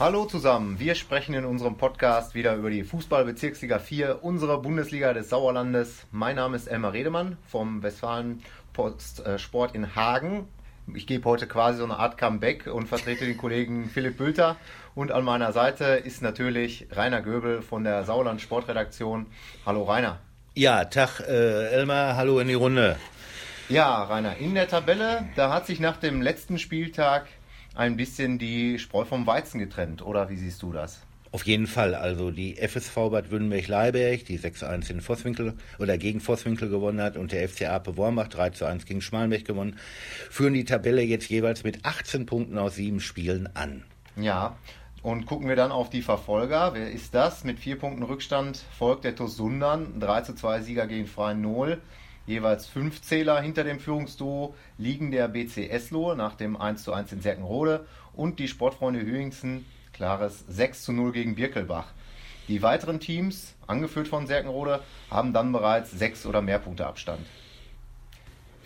Hallo zusammen, wir sprechen in unserem Podcast wieder über die Fußballbezirksliga 4 unserer Bundesliga des Sauerlandes. Mein Name ist Elmar Redemann vom Westfalen Post Sport in Hagen. Ich gebe heute quasi so eine Art Comeback und vertrete den Kollegen Philipp Bülter. Und an meiner Seite ist natürlich Rainer Göbel von der Sauerland Sportredaktion. Hallo Rainer. Ja, Tag äh, Elmar, hallo in die Runde. Ja, Rainer, in der Tabelle, da hat sich nach dem letzten Spieltag ein bisschen die Spreu vom Weizen getrennt, oder wie siehst du das? Auf jeden Fall. Also die FSV Bad Württemberg-Leiberg, die 6-1 in Vosswinkel oder gegen Vosswinkel gewonnen hat und der FC Ape Wormbach 3-1 gegen Schmalenberg gewonnen, führen die Tabelle jetzt jeweils mit 18 Punkten aus sieben Spielen an. Ja, und gucken wir dann auf die Verfolger. Wer ist das? Mit vier Punkten Rückstand folgt der TuS Sundern. 3 2 Sieger gegen Freien Null. Jeweils fünf Zähler hinter dem Führungsduo liegen der BC Eslohe nach dem 1 zu 1 in Serkenrode und die Sportfreunde Hüingsen, klares 6 zu 0 gegen Birkelbach. Die weiteren Teams, angeführt von Serkenrode, haben dann bereits sechs oder mehr Punkte Abstand.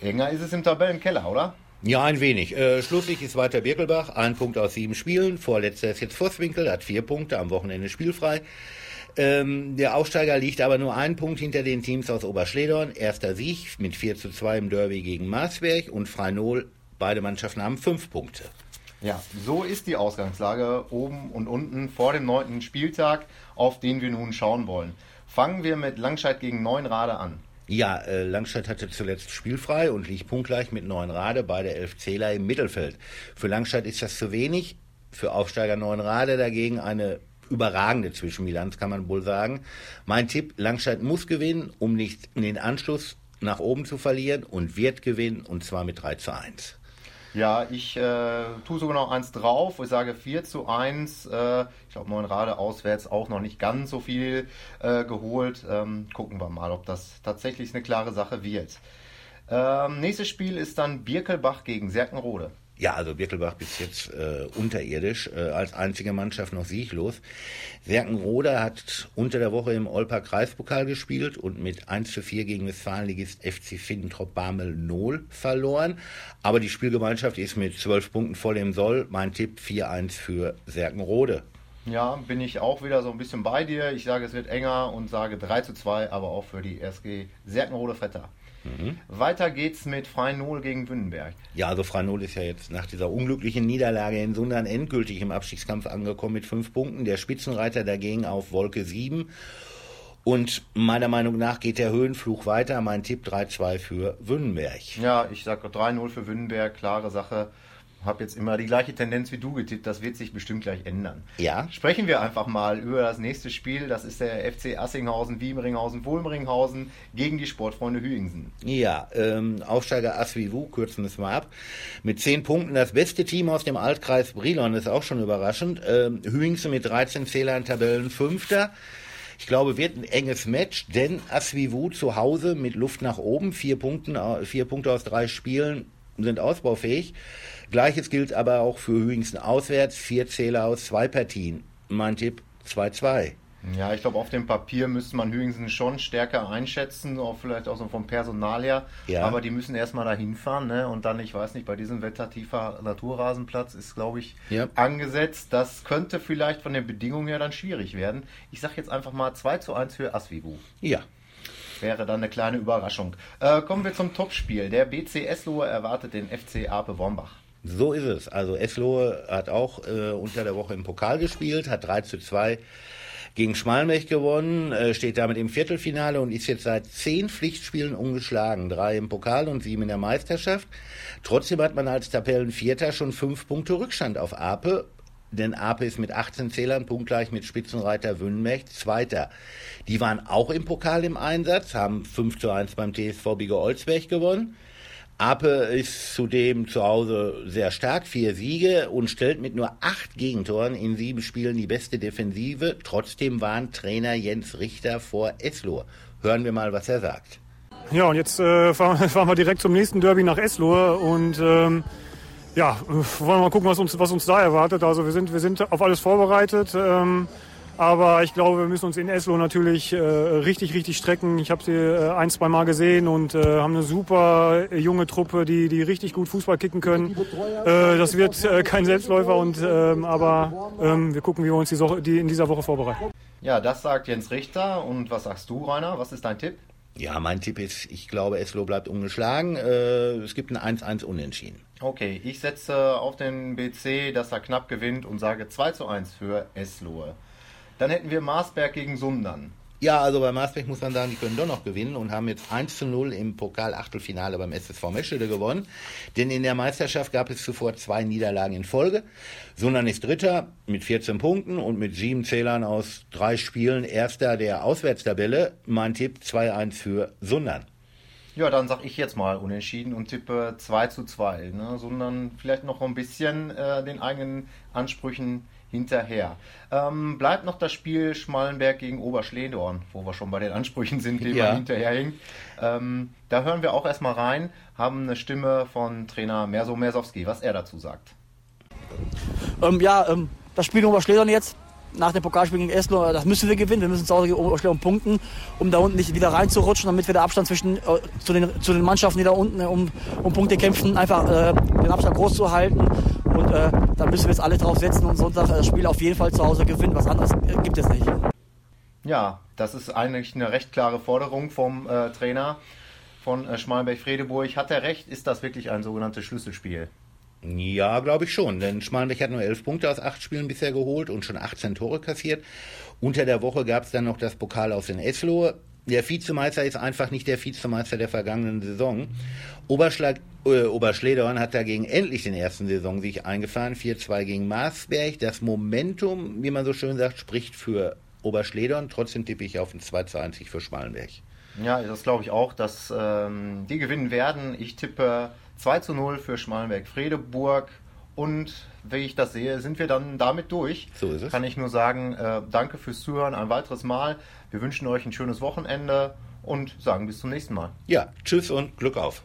Enger ist es im Tabellenkeller, oder? Ja, ein wenig. Äh, schlusslich ist weiter Birkelbach, ein Punkt aus sieben Spielen. Vorletzter ist jetzt Vosswinkel, hat vier Punkte, am Wochenende spielfrei. Ähm, der Aufsteiger liegt aber nur einen Punkt hinter den Teams aus Oberschledorn. Erster Sieg mit 4 zu 2 im Derby gegen Marsberg und Freinol. Beide Mannschaften haben fünf Punkte. Ja, so ist die Ausgangslage oben und unten vor dem neunten Spieltag, auf den wir nun schauen wollen. Fangen wir mit Langscheid gegen Neunrade an. Ja, äh, Langstadt hatte zuletzt spielfrei und liegt punktgleich mit Neunrade, beide elf Zähler im Mittelfeld. Für Langstadt ist das zu wenig, für Aufsteiger Neunrade dagegen eine überragende Zwischenbilanz, kann man wohl sagen. Mein Tipp, Langscheid muss gewinnen, um nicht den Anschluss nach oben zu verlieren und wird gewinnen und zwar mit 3 zu 1. Ja, ich äh, tue sogar noch eins drauf. Ich sage 4 zu 1. Äh, ich glaube, Neunrade auswärts auch noch nicht ganz so viel äh, geholt. Ähm, gucken wir mal, ob das tatsächlich eine klare Sache wird. Ähm, nächstes Spiel ist dann Birkelbach gegen Serkenrode. Ja, also Birkelbach bis jetzt äh, unterirdisch, äh, als einzige Mannschaft noch sieglos. Serkenroda hat unter der Woche im Olper Kreispokal gespielt und mit 1 zu 4 gegen Westfalenligist FC Findentrop Barmel 0 verloren. Aber die Spielgemeinschaft ist mit 12 Punkten voll im Soll. Mein Tipp 4-1 für Serkenrode. Ja, bin ich auch wieder so ein bisschen bei dir. Ich sage, es wird enger und sage 3 zu 2, aber auch für die SG Serkenrode Vetter. Mhm. Weiter geht's mit Freinol gegen Wünnenberg. Ja, also Freinol ist ja jetzt nach dieser unglücklichen Niederlage in Sundern endgültig im Abstiegskampf angekommen mit fünf Punkten. Der Spitzenreiter dagegen auf Wolke 7. Und meiner Meinung nach geht der Höhenfluch weiter. Mein Tipp 3-2 für Wünnenberg. Ja, ich sage 3-0 für Wünnenberg, klare Sache habe jetzt immer die gleiche Tendenz wie du getippt. Das wird sich bestimmt gleich ändern. Ja. Sprechen wir einfach mal über das nächste Spiel. Das ist der FC Assinghausen, Wiemeringhausen, Wohlmeringhausen gegen die Sportfreunde Hüingsen. Ja, ähm, Aufsteiger Asvivu, kürzen wir es mal ab. Mit zehn Punkten das beste Team aus dem Altkreis Brilon ist auch schon überraschend. Ähm, Hüingsen mit 13 Zählern Tabellen Fünfter. Ich glaube, wird ein enges Match, denn Asvivu zu Hause mit Luft nach oben, vier, Punkten, vier Punkte aus drei Spielen sind ausbaufähig. Gleiches gilt aber auch für Hüingsen auswärts. Vier Zähler aus zwei Partien. Mein Tipp 2-2. Ja, ich glaube, auf dem Papier müsste man Hüingsen schon stärker einschätzen, auch vielleicht auch so vom Personal her. Ja. Aber die müssen erstmal dahin fahren, ne? Und dann, ich weiß nicht, bei diesem Wetter tiefer Naturrasenplatz ist, glaube ich, ja. angesetzt. Das könnte vielleicht von den Bedingungen her dann schwierig werden. Ich sage jetzt einfach mal 2 zu 1 für Asvivu. Ja. Wäre dann eine kleine Überraschung. Äh, kommen wir zum Topspiel. Der BC Eslohe erwartet den FC Ape Wombach. So ist es. Also Eslohe hat auch äh, unter der Woche im Pokal gespielt, hat 3 zu 2 gegen Schmalmech gewonnen, äh, steht damit im Viertelfinale und ist jetzt seit zehn Pflichtspielen ungeschlagen. Drei im Pokal und sieben in der Meisterschaft. Trotzdem hat man als Tabellenvierter schon fünf Punkte Rückstand auf Ape. Denn Ape ist mit 18 Zählern punktgleich mit Spitzenreiter Wünnmech Zweiter. Die waren auch im Pokal im Einsatz, haben 5 zu 1 beim TSV Biege Olsberg gewonnen. Ape ist zudem zu Hause sehr stark, vier Siege und stellt mit nur acht Gegentoren in sieben Spielen die beste Defensive. Trotzdem waren Trainer Jens Richter vor Eslohe. Hören wir mal, was er sagt. Ja, und jetzt äh, fahren, fahren, wir direkt zum nächsten Derby nach Eslohe und ähm, ja, wollen wir mal gucken, was uns, was uns da erwartet. Also wir sind, wir sind auf alles vorbereitet. Ähm, Aber ich glaube, wir müssen uns in Eslo natürlich äh, richtig, richtig strecken. Ich habe sie äh, ein, zwei Mal gesehen und äh, haben eine super junge Truppe, die, die richtig gut Fußball kicken können. Äh, das wird äh, kein Selbstläufer, und, ähm, aber ähm, wir gucken, wie wir uns die, so die in dieser Woche vorbereiten. Ja, das sagt Jens Richter. Und was sagst du, Rainer? Was ist dein Tipp? Ja, mein Tipp ist, ich glaube, Eslo bleibt ungeschlagen. Äh, es gibt ein 1-1 Unentschieden. Okay, ich setze auf den BC, dass er knapp gewinnt und sage 2 zu 1 für Eslohe. Dann hätten wir Marsberg gegen Sundern. Ja, also bei Marsberg muss man sagen, die können doch noch gewinnen und haben jetzt 1 zu 0 im Pokal-Achtelfinale beim SSV Meschede gewonnen. Denn in der Meisterschaft gab es zuvor zwei Niederlagen in Folge. Sundern ist Dritter mit 14 Punkten und mit sieben Zählern aus drei Spielen Erster der Auswärtstabelle. Mein Tipp 2-1 für Sundern. Ja, dann sag ich jetzt mal unentschieden und tippe 2 zu 2. Ne? Sondern vielleicht noch ein bisschen äh, den eigenen Ansprüchen hinterher. Ähm, bleibt noch das Spiel Schmallenberg gegen Oberschledorn, wo wir schon bei den Ansprüchen sind, die ja. man hinterherhinkt. Ähm, da hören wir auch erstmal rein, haben eine Stimme von Trainer Merso Mersowski, was er dazu sagt. Ähm, ja, ähm, das Spiel Oberschledorn jetzt, nach dem Pokalspiel gegen Eslo, das müssen wir gewinnen. Wir müssen zu Hause gegen Oberschledorn punkten, um da unten nicht wieder reinzurutschen, damit wir den Abstand zwischen, äh, zu, den, zu den Mannschaften, die da unten um, um Punkte kämpfen, einfach äh, den Abstand groß zu halten und äh, da müssen wir jetzt alle drauf setzen und Sonntag das Spiel auf jeden Fall zu Hause gewinnen. Was anderes äh, gibt es nicht. Ja, das ist eigentlich eine recht klare Forderung vom äh, Trainer von äh, Schmalenberg-Fredeburg. Hat er recht? Ist das wirklich ein sogenanntes Schlüsselspiel? Ja, glaube ich schon. Denn Schmalenberg hat nur elf Punkte aus acht Spielen bisher geholt und schon 18 Tore kassiert. Unter der Woche gab es dann noch das Pokal aus den Eslohe der Vizemeister ist einfach nicht der Vizemeister der vergangenen Saison. Oberschlag, äh, Oberschledorn hat dagegen endlich den ersten Saison sich eingefahren. 4-2 gegen Marsberg. Das Momentum, wie man so schön sagt, spricht für Oberschledorn. Trotzdem tippe ich auf ein 2 1 für Schmalenberg. Ja, das glaube ich auch, dass ähm, die gewinnen werden. Ich tippe 2 0 für Schmalenberg-Fredeburg. Und wie ich das sehe, sind wir dann damit durch. So ist es. Kann ich nur sagen, äh, danke fürs Zuhören ein weiteres Mal. Wir wünschen euch ein schönes Wochenende und sagen bis zum nächsten Mal. Ja, tschüss und Glück auf.